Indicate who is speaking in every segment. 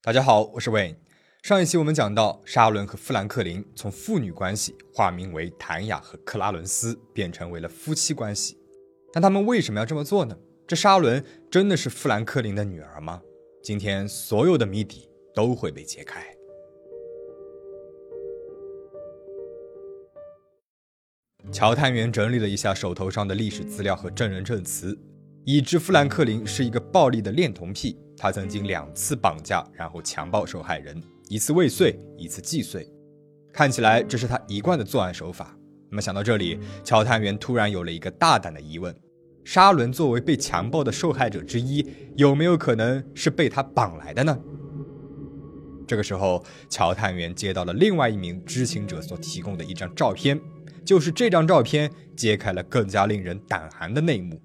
Speaker 1: 大家好，我是 Wayne。上一期我们讲到，沙伦和富兰克林从父女关系化名为谭雅和克拉伦斯，变成为了夫妻关系。但他们为什么要这么做呢？这沙伦真的是富兰克林的女儿吗？今天所有的谜底都会被揭开。乔探员整理了一下手头上的历史资料和证人证词，已知富兰克林是一个暴力的恋童癖。他曾经两次绑架，然后强暴受害人，一次未遂，一次既遂。看起来这是他一贯的作案手法。那么想到这里，乔探员突然有了一个大胆的疑问：沙伦作为被强暴的受害者之一，有没有可能是被他绑来的呢？这个时候，乔探员接到了另外一名知情者所提供的一张照片，就是这张照片揭开了更加令人胆寒的内幕。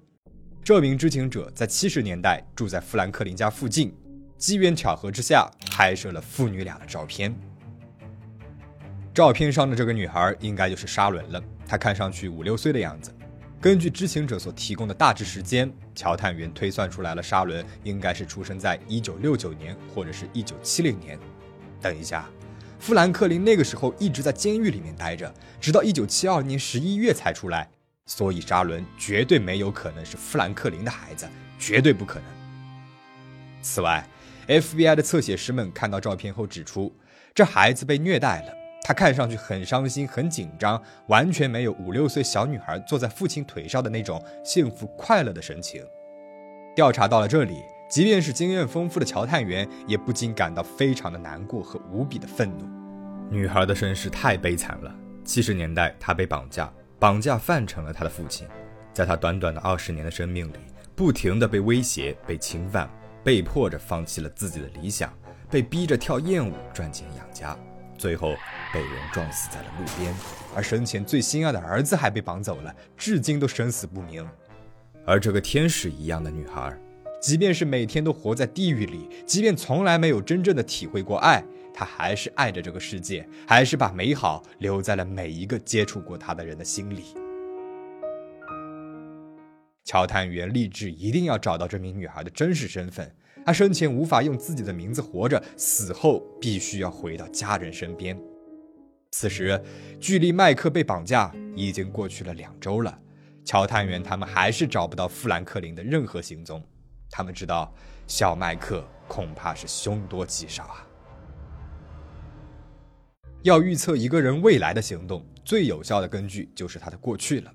Speaker 1: 这名知情者在七十年代住在富兰克林家附近，机缘巧合之下拍摄了父女俩的照片。照片上的这个女孩应该就是沙伦了，她看上去五六岁的样子。根据知情者所提供的大致时间，乔探员推算出来了，沙伦应该是出生在一九六九年或者是一九七零年。等一下，富兰克林那个时候一直在监狱里面待着，直到一九七二年十一月才出来。所以，沙伦绝对没有可能是富兰克林的孩子，绝对不可能。此外，FBI 的侧写师们看到照片后指出，这孩子被虐待了，他看上去很伤心、很紧张，完全没有五六岁小女孩坐在父亲腿上的那种幸福快乐的神情。调查到了这里，即便是经验丰富的乔探员，也不禁感到非常的难过和无比的愤怒。女孩的身世太悲惨了，七十年代她被绑架。绑架犯成了他的父亲，在他短短的二十年的生命里，不停地被威胁、被侵犯，被迫着放弃了自己的理想，被逼着跳艳舞赚钱养家，最后被人撞死在了路边。而生前最心爱的儿子还被绑走了，至今都生死不明。而这个天使一样的女孩，即便是每天都活在地狱里，即便从来没有真正的体会过爱。他还是爱着这个世界，还是把美好留在了每一个接触过他的人的心里。乔探员立志一定要找到这名女孩的真实身份。她生前无法用自己的名字活着，死后必须要回到家人身边。此时，距离麦克被绑架已经过去了两周了，乔探员他们还是找不到富兰克林的任何行踪。他们知道，小麦克恐怕是凶多吉少啊。要预测一个人未来的行动，最有效的根据就是他的过去了。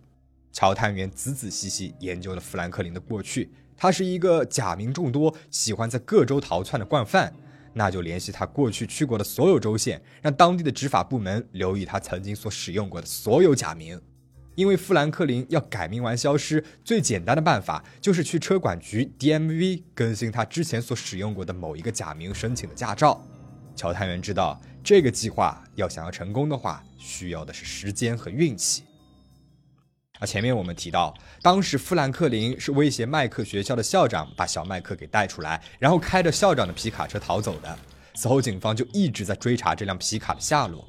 Speaker 1: 乔探员仔仔细细研究了富兰克林的过去，他是一个假名众多、喜欢在各州逃窜的惯犯。那就联系他过去去过的所有州县，让当地的执法部门留意他曾经所使用过的所有假名。因为富兰克林要改名完消失，最简单的办法就是去车管局 DMV 更新他之前所使用过的某一个假名申请的驾照。乔探员知道，这个计划要想要成功的话，需要的是时间和运气。而前面我们提到，当时富兰克林是威胁麦克学校的校长，把小麦克给带出来，然后开着校长的皮卡车逃走的。此后，警方就一直在追查这辆皮卡的下落。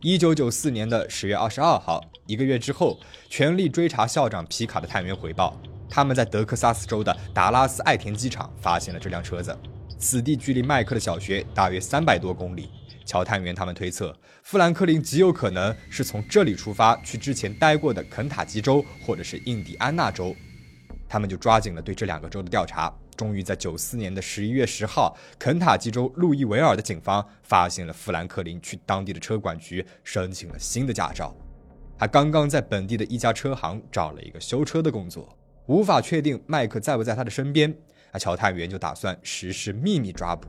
Speaker 1: 一九九四年的十月二十二号，一个月之后，全力追查校长皮卡的探员回报，他们在德克萨斯州的达拉斯爱田机场发现了这辆车子。此地距离麦克的小学大约三百多公里。乔探员他们推测，富兰克林极有可能是从这里出发去之前待过的肯塔基州或者是印第安纳州。他们就抓紧了对这两个州的调查。终于在九四年的十一月十号，肯塔基州路易维尔的警方发现了富兰克林去当地的车管局申请了新的驾照。他刚刚在本地的一家车行找了一个修车的工作，无法确定麦克在不在他的身边。那乔探员就打算实施秘密抓捕。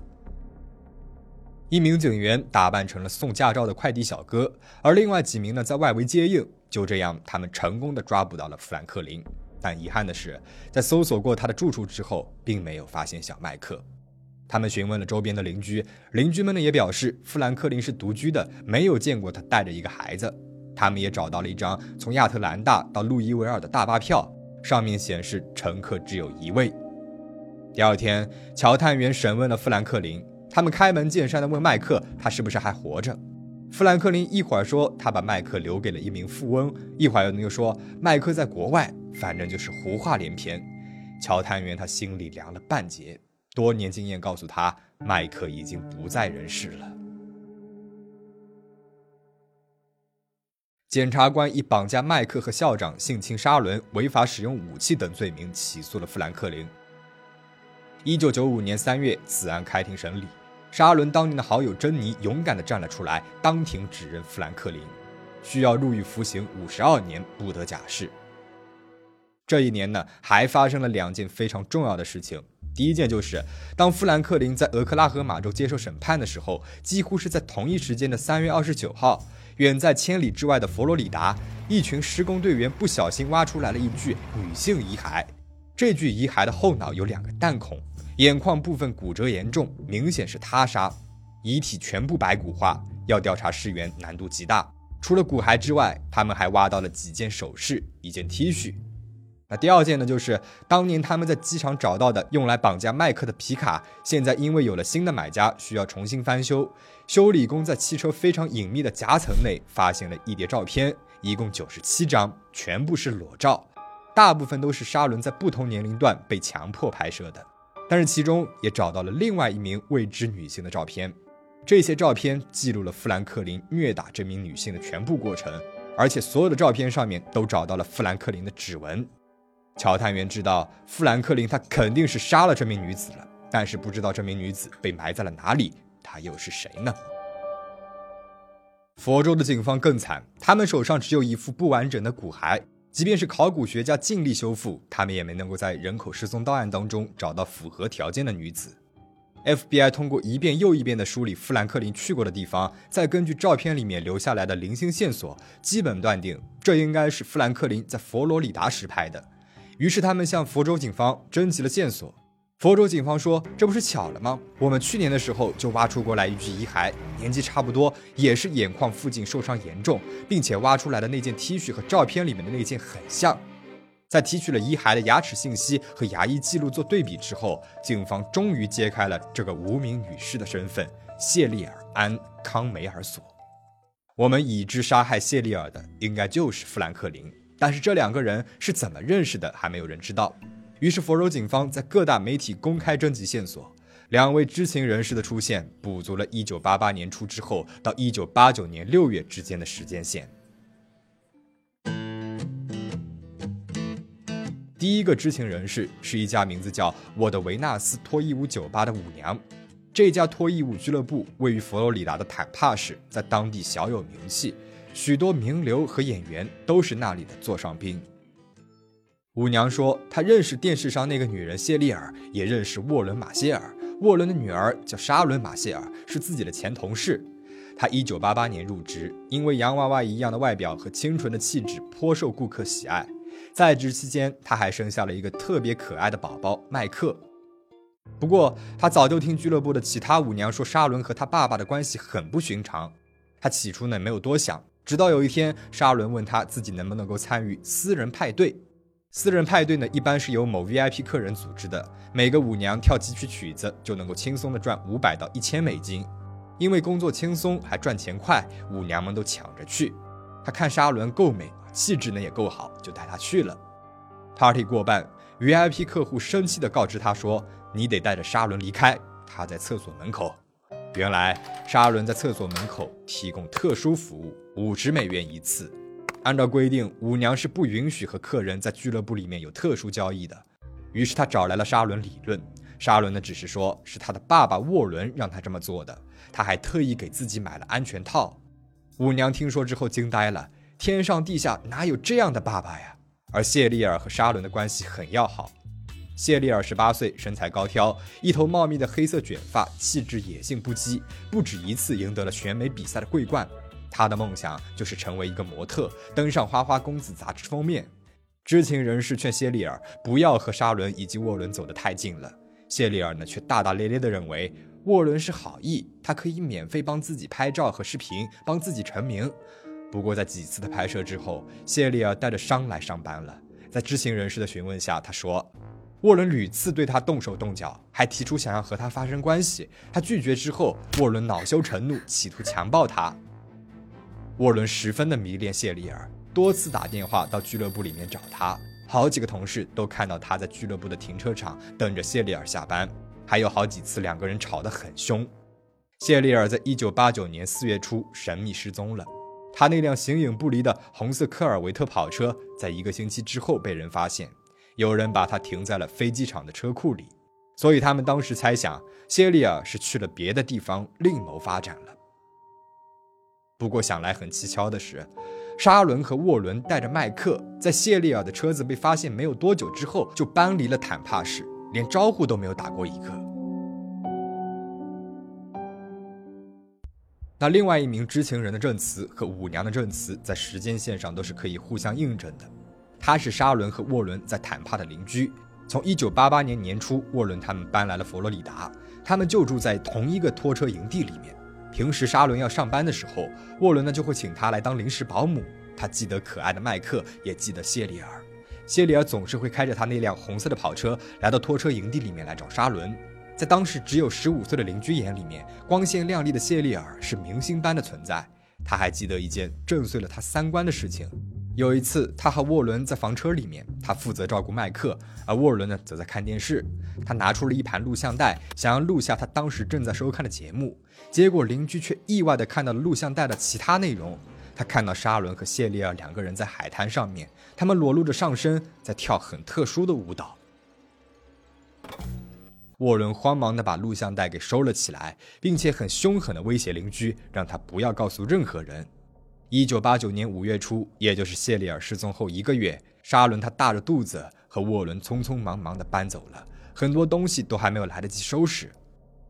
Speaker 1: 一名警员打扮成了送驾照的快递小哥，而另外几名呢在外围接应。就这样，他们成功的抓捕到了富兰克林。但遗憾的是，在搜索过他的住处之后，并没有发现小麦克。他们询问了周边的邻居，邻居们呢也表示，富兰克林是独居的，没有见过他带着一个孩子。他们也找到了一张从亚特兰大到路易维尔的大巴票，上面显示乘客只有一位。第二天，乔探员审问了富兰克林。他们开门见山地问麦克：“他是不是还活着？”富兰克林一会儿说他把麦克留给了一名富翁，一会儿又说麦克在国外，反正就是胡话连篇。乔探员他心里凉了半截。多年经验告诉他，麦克已经不在人世了。检察官以绑架麦克和校长、性侵沙伦、违法使用武器等罪名起诉了富兰克林。一九九五年三月，此案开庭审理，沙伦当年的好友珍妮勇敢地站了出来，当庭指认富兰克林需要入狱服刑五十二年，不得假释。这一年呢，还发生了两件非常重要的事情。第一件就是，当富兰克林在俄克拉荷马州接受审判的时候，几乎是在同一时间的三月二十九号。远在千里之外的佛罗里达，一群施工队员不小心挖出来了一具女性遗骸。这具遗骸的后脑有两个弹孔，眼眶部分骨折严重，明显是他杀。遗体全部白骨化，要调查尸源难度极大。除了骨骸之外，他们还挖到了几件首饰、一件 T 恤。那第二件呢，就是当年他们在机场找到的用来绑架麦克的皮卡，现在因为有了新的买家，需要重新翻修。修理工在汽车非常隐秘的夹层内发现了一叠照片，一共九十七张，全部是裸照，大部分都是沙伦在不同年龄段被强迫拍摄的。但是其中也找到了另外一名未知女性的照片，这些照片记录了富兰克林虐打这名女性的全部过程，而且所有的照片上面都找到了富兰克林的指纹。乔探员知道富兰克林他肯定是杀了这名女子了，但是不知道这名女子被埋在了哪里，她又是谁呢？佛州的警方更惨，他们手上只有一副不完整的骨骸，即便是考古学家尽力修复，他们也没能够在人口失踪档案当中找到符合条件的女子。FBI 通过一遍又一遍的梳理富兰克林去过的地方，再根据照片里面留下来的零星线索，基本断定这应该是富兰克林在佛罗里达时拍的。于是他们向佛州警方征集了线索。佛州警方说：“这不是巧了吗？我们去年的时候就挖出过来一具遗骸，年纪差不多，也是眼眶附近受伤严重，并且挖出来的那件 T 恤和照片里面的那件很像。在提取了遗骸的牙齿信息和牙医记录做对比之后，警方终于揭开了这个无名女士的身份——谢丽尔·安·康梅尔索。我们已知杀害谢丽尔的应该就是富兰克林。”但是这两个人是怎么认识的，还没有人知道。于是佛州警方在各大媒体公开征集线索，两位知情人士的出现，补足了1988年初之后到1989年6月之间的时间线。第一个知情人士是一家名字叫“我的维纳斯脱衣舞酒吧”的舞娘，这家脱衣舞俱乐部位于佛罗里达的坦帕市，在当地小有名气。许多名流和演员都是那里的座上宾。舞娘说，她认识电视上那个女人谢丽尔，也认识沃伦·马歇尔。沃伦的女儿叫沙伦·马歇尔，是自己的前同事。她1988年入职，因为洋娃娃一样的外表和清纯的气质颇受顾客喜爱。在职期间，她还生下了一个特别可爱的宝宝麦克。不过，她早就听俱乐部的其他舞娘说，沙伦和他爸爸的关系很不寻常。她起初呢没有多想。直到有一天，沙伦问他自己能不能够参与私人派对。私人派对呢，一般是由某 VIP 客人组织的，每个舞娘跳几曲曲子就能够轻松的赚五百到一千美金。因为工作轻松还赚钱快，舞娘们都抢着去。他看沙伦够美，气质呢也够好，就带她去了。Party 过半，VIP 客户生气的告知他说：“你得带着沙伦离开，他在厕所门口。”原来沙伦在厕所门口提供特殊服务，五十美元一次。按照规定，舞娘是不允许和客人在俱乐部里面有特殊交易的。于是他找来了沙伦理论，沙伦呢只是说是他的爸爸沃伦让他这么做的，他还特意给自己买了安全套。舞娘听说之后惊呆了，天上地下哪有这样的爸爸呀？而谢丽尔和沙伦的关系很要好。谢丽尔十八岁，身材高挑，一头茂密的黑色卷发，气质野性不羁，不止一次赢得了选美比赛的桂冠。他的梦想就是成为一个模特，登上《花花公子》杂志封面。知情人士劝谢丽尔不要和沙伦以及沃伦走得太近了，谢丽尔呢却大大咧咧地认为沃伦是好意，他可以免费帮自己拍照和视频，帮自己成名。不过在几次的拍摄之后，谢丽尔带着伤来上班了。在知情人士的询问下，他说。沃伦屡次对他动手动脚，还提出想要和他发生关系。他拒绝之后，沃伦恼羞成怒，企图强暴他。沃伦十分的迷恋谢丽尔，多次打电话到俱乐部里面找他。好几个同事都看到他在俱乐部的停车场等着谢丽尔下班，还有好几次两个人吵得很凶。谢丽尔在一九八九年四月初神秘失踪了，他那辆形影不离的红色科尔维特跑车在一个星期之后被人发现，有人把它停在了飞机场的车库里，所以他们当时猜想谢丽尔是去了别的地方另谋发展了。不过想来很蹊跷的是，沙伦和沃伦带着麦克在谢丽尔的车子被发现没有多久之后就搬离了坦帕市，连招呼都没有打过一个。那另外一名知情人的证词和舞娘的证词在时间线上都是可以互相印证的。他是沙伦和沃伦在坦帕的邻居，从1988年年初，沃伦他们搬来了佛罗里达，他们就住在同一个拖车营地里面。平时沙伦要上班的时候，沃伦呢就会请他来当临时保姆。他记得可爱的麦克，也记得谢丽尔。谢丽尔总是会开着他那辆红色的跑车来到拖车营地里面来找沙伦。在当时只有十五岁的邻居眼里面，光鲜亮丽的谢丽尔是明星般的存在。他还记得一件震碎了他三观的事情。有一次，他和沃伦在房车里面，他负责照顾麦克，而沃伦呢则在看电视。他拿出了一盘录像带，想要录下他当时正在收看的节目。结果邻居却意外的看到了录像带的其他内容。他看到沙伦和谢丽尔两个人在海滩上面，他们裸露着上身，在跳很特殊的舞蹈。沃伦慌忙地把录像带给收了起来，并且很凶狠地威胁邻居，让他不要告诉任何人。一九八九年五月初，也就是谢丽尔失踪后一个月，沙伦他大着肚子和沃伦匆匆忙忙地搬走了，很多东西都还没有来得及收拾。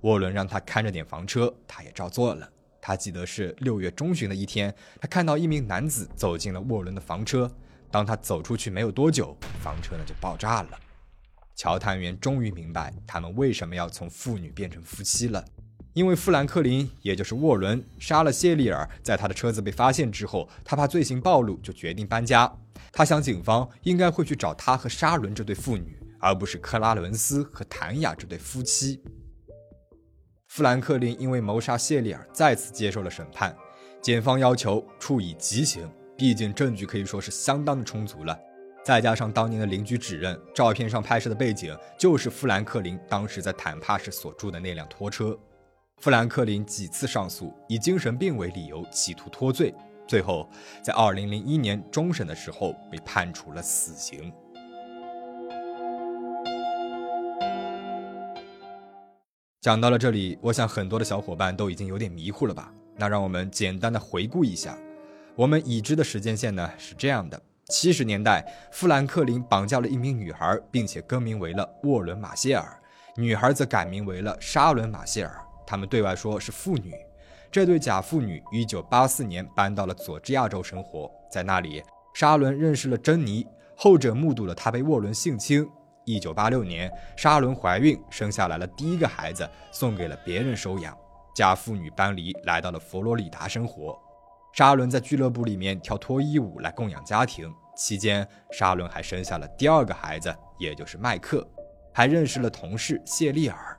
Speaker 1: 沃伦让他看着点房车，他也照做了。他记得是六月中旬的一天，他看到一名男子走进了沃伦的房车。当他走出去没有多久，房车呢就爆炸了。乔探员终于明白他们为什么要从父女变成夫妻了。因为富兰克林，也就是沃伦，杀了谢丽尔，在他的车子被发现之后，他怕罪行暴露，就决定搬家。他想，警方应该会去找他和沙伦这对父女，而不是克拉伦斯和谭雅这对夫妻。富兰克林因为谋杀谢丽尔再次接受了审判，检方要求处以极刑，毕竟证据可以说是相当的充足了。再加上当年的邻居指认，照片上拍摄的背景就是富兰克林当时在坦帕市所住的那辆拖车。富兰克林几次上诉，以精神病为理由，企图脱罪，最后在2001年终审的时候被判处了死刑。讲到了这里，我想很多的小伙伴都已经有点迷糊了吧？那让我们简单的回顾一下，我们已知的时间线呢是这样的：七十年代，富兰克林绑架了一名女孩，并且更名为了沃伦·马歇尔，女孩则改名为了沙伦·马歇尔。他们对外说是父女，这对假父女一九八四年搬到了佐治亚州生活，在那里，沙伦认识了珍妮，后者目睹了他被沃伦性侵。一九八六年，沙伦怀孕，生下来了第一个孩子，送给了别人收养。假父女搬离，来到了佛罗里达生活。沙伦在俱乐部里面跳脱衣舞来供养家庭，期间沙伦还生下了第二个孩子，也就是麦克，还认识了同事谢丽尔。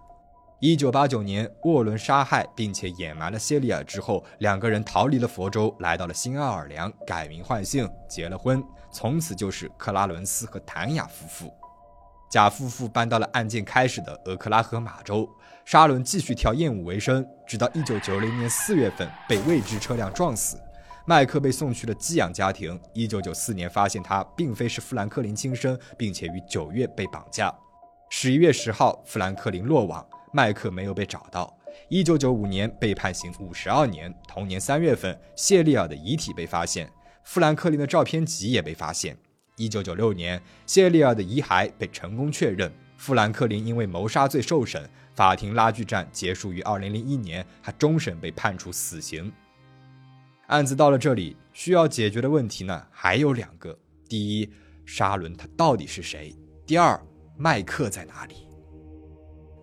Speaker 1: 一九八九年，沃伦杀害并且掩埋了谢丽尔之后，两个人逃离了佛州，来到了新奥尔良，改名换姓，结了婚，从此就是克拉伦斯和谭雅夫妇。假夫妇搬到了案件开始的俄克拉荷马州，沙伦继续跳艳舞为生，直到一九九零年四月份被未知车辆撞死。麦克被送去了寄养家庭。一九九四年发现他并非是富兰克林亲生，并且于九月被绑架。十一月十号，富兰克林落网。麦克没有被找到。一九九五年被判刑五十二年。同年三月份，谢丽尔的遗体被发现，富兰克林的照片集也被发现。一九九六年，谢丽尔的遗骸被成功确认，富兰克林因为谋杀罪受审，法庭拉锯战结束于二零零一年，他终审被判处死刑。案子到了这里，需要解决的问题呢还有两个：第一，沙伦他到底是谁？第二，麦克在哪里？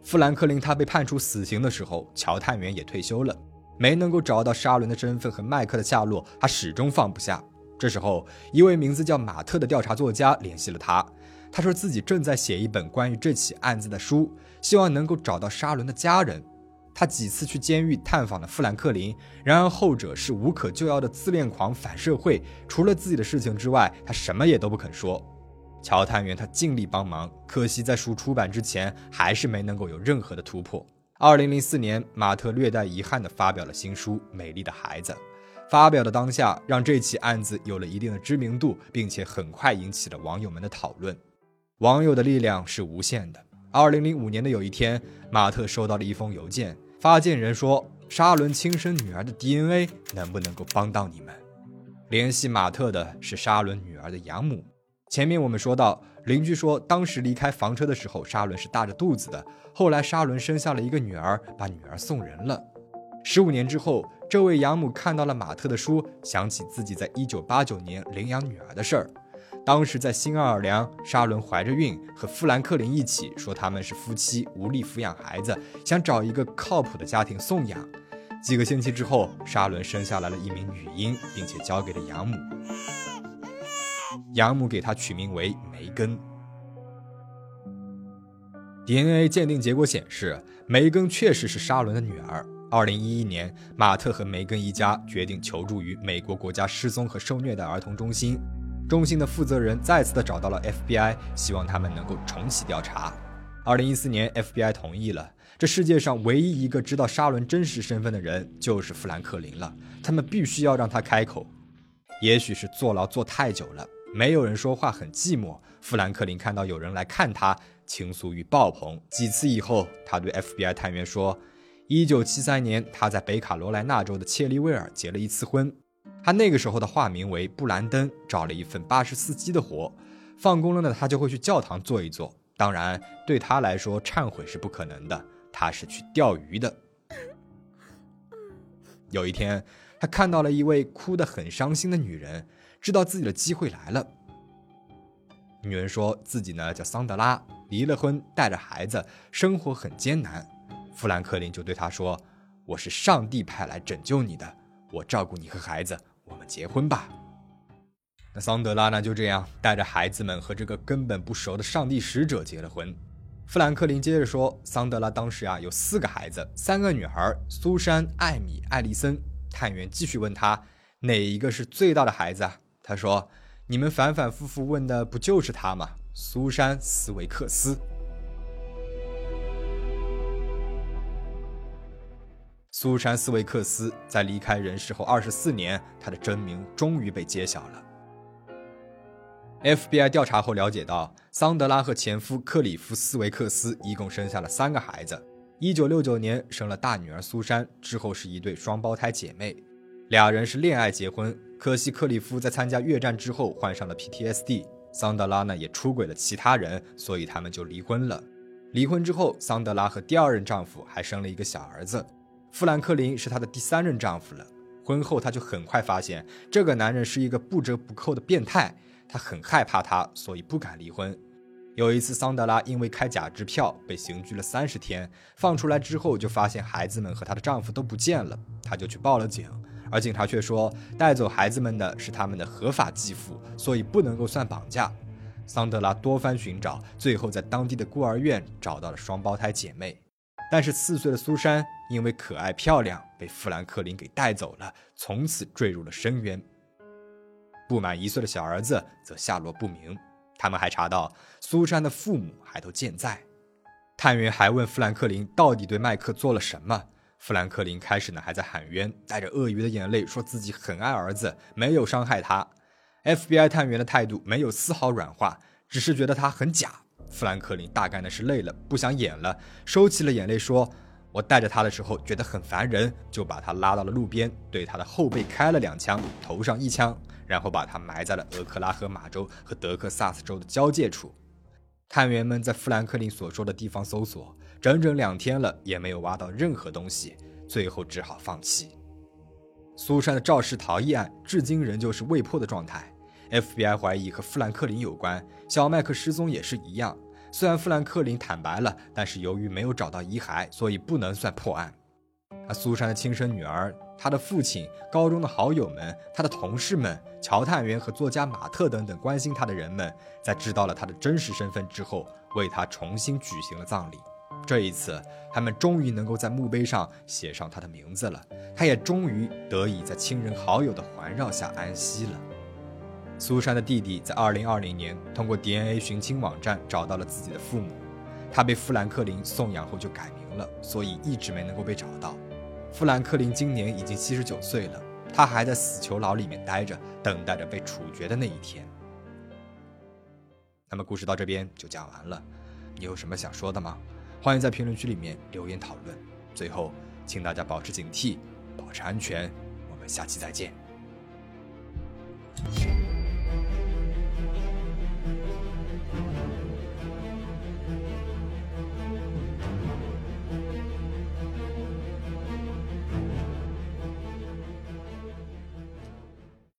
Speaker 1: 富兰克林他被判处死刑的时候，乔探员也退休了，没能够找到沙伦的身份和麦克的下落，他始终放不下。这时候，一位名字叫马特的调查作家联系了他，他说自己正在写一本关于这起案子的书，希望能够找到沙伦的家人。他几次去监狱探访了富兰克林，然而后者是无可救药的自恋狂、反社会，除了自己的事情之外，他什么也都不肯说。乔探员他尽力帮忙，可惜在书出版之前，还是没能够有任何的突破。二零零四年，马特略带遗憾地发表了新书《美丽的孩子》。发表的当下，让这起案子有了一定的知名度，并且很快引起了网友们的讨论。网友的力量是无限的。二零零五年的有一天，马特收到了一封邮件，发件人说：“沙伦亲生女儿的 DNA 能不能够帮到你们？”联系马特的是沙伦女儿的养母。前面我们说到，邻居说当时离开房车的时候，沙伦是大着肚子的。后来沙伦生下了一个女儿，把女儿送人了。十五年之后。这位养母看到了马特的书，想起自己在一九八九年领养女儿的事儿。当时在新奥尔良，沙伦怀着孕，和富兰克林一起说他们是夫妻，无力抚养孩子，想找一个靠谱的家庭送养。几个星期之后，沙伦生下来了一名女婴，并且交给了养母。养母给她取名为梅根。DNA 鉴定结果显示，梅根确实是沙伦的女儿。二零一一年，马特和梅根一家决定求助于美国国家失踪和受虐待儿童中心。中心的负责人再次的找到了 FBI，希望他们能够重启调查。二零一四年，FBI 同意了。这世界上唯一一个知道沙伦真实身份的人就是富兰克林了。他们必须要让他开口。也许是坐牢坐太久了，没有人说话，很寂寞。富兰克林看到有人来看他，倾诉欲爆棚。几次以后，他对 FBI 探员说。一九七三年，他在北卡罗来纳州的切利威尔结了一次婚。他那个时候的化名为布兰登，找了一份巴士司机的活。放工了呢，他就会去教堂坐一坐。当然，对他来说，忏悔是不可能的。他是去钓鱼的。有一天，他看到了一位哭得很伤心的女人，知道自己的机会来了。女人说自己呢叫桑德拉，离了婚，带着孩子，生活很艰难。富兰克林就对他说：“我是上帝派来拯救你的，我照顾你和孩子，我们结婚吧。”那桑德拉呢？就这样带着孩子们和这个根本不熟的上帝使者结了婚。富兰克林接着说：“桑德拉当时啊有四个孩子，三个女孩，苏珊、艾米、艾丽森。”探员继续问他：“哪一个是最大的孩子？”他说：“你们反反复复问的不就是他吗？苏珊·斯维克斯。”苏珊·斯维克斯在离开人世后二十四年，她的真名终于被揭晓了。FBI 调查后了解到，桑德拉和前夫克里夫·斯维克斯一共生下了三个孩子。一九六九年生了大女儿苏珊，之后是一对双胞胎姐妹。俩人是恋爱结婚，可惜克里夫在参加越战之后患上了 PTSD，桑德拉呢也出轨了其他人，所以他们就离婚了。离婚之后，桑德拉和第二任丈夫还生了一个小儿子。富兰克林是她的第三任丈夫了。婚后，她就很快发现这个男人是一个不折不扣的变态。她很害怕他，所以不敢离婚。有一次，桑德拉因为开假支票被刑拘了三十天，放出来之后就发现孩子们和她的丈夫都不见了，她就去报了警。而警察却说带走孩子们的是他们的合法继父，所以不能够算绑架。桑德拉多番寻找，最后在当地的孤儿院找到了双胞胎姐妹。但是四岁的苏珊因为可爱漂亮，被富兰克林给带走了，从此坠入了深渊。不满一岁的小儿子则下落不明。他们还查到苏珊的父母还都健在。探员还问富兰克林到底对麦克做了什么。富兰克林开始呢还在喊冤，带着鳄鱼的眼泪说自己很爱儿子，没有伤害他。FBI 探员的态度没有丝毫软化，只是觉得他很假。富兰克林大概呢是累了，不想演了，收起了眼泪，说：“我带着他的时候觉得很烦人，就把他拉到了路边，对他的后背开了两枪，头上一枪，然后把他埋在了俄克拉荷马州和德克萨斯州的交界处。”探员们在富兰克林所说的地方搜索，整整两天了，也没有挖到任何东西，最后只好放弃。苏珊的肇事逃逸案至今仍旧是未破的状态。FBI 怀疑和富兰克林有关，小麦克失踪也是一样。虽然富兰克林坦白了，但是由于没有找到遗骸，所以不能算破案。而苏珊的亲生女儿、她的父亲、高中的好友们、她的同事们、乔探员和作家马特等等关心她的人们，在知道了她的真实身份之后，为她重新举行了葬礼。这一次，他们终于能够在墓碑上写上他的名字了，他也终于得以在亲人好友的环绕下安息了。苏珊的弟弟在2020年通过 DNA 寻亲网站找到了自己的父母，他被富兰克林送养后就改名了，所以一直没能够被找到。富兰克林今年已经七十九岁了，他还在死囚牢里面待着，等待着被处决的那一天。那么故事到这边就讲完了，你有什么想说的吗？欢迎在评论区里面留言讨论。最后，请大家保持警惕，保持安全。我们下期再见。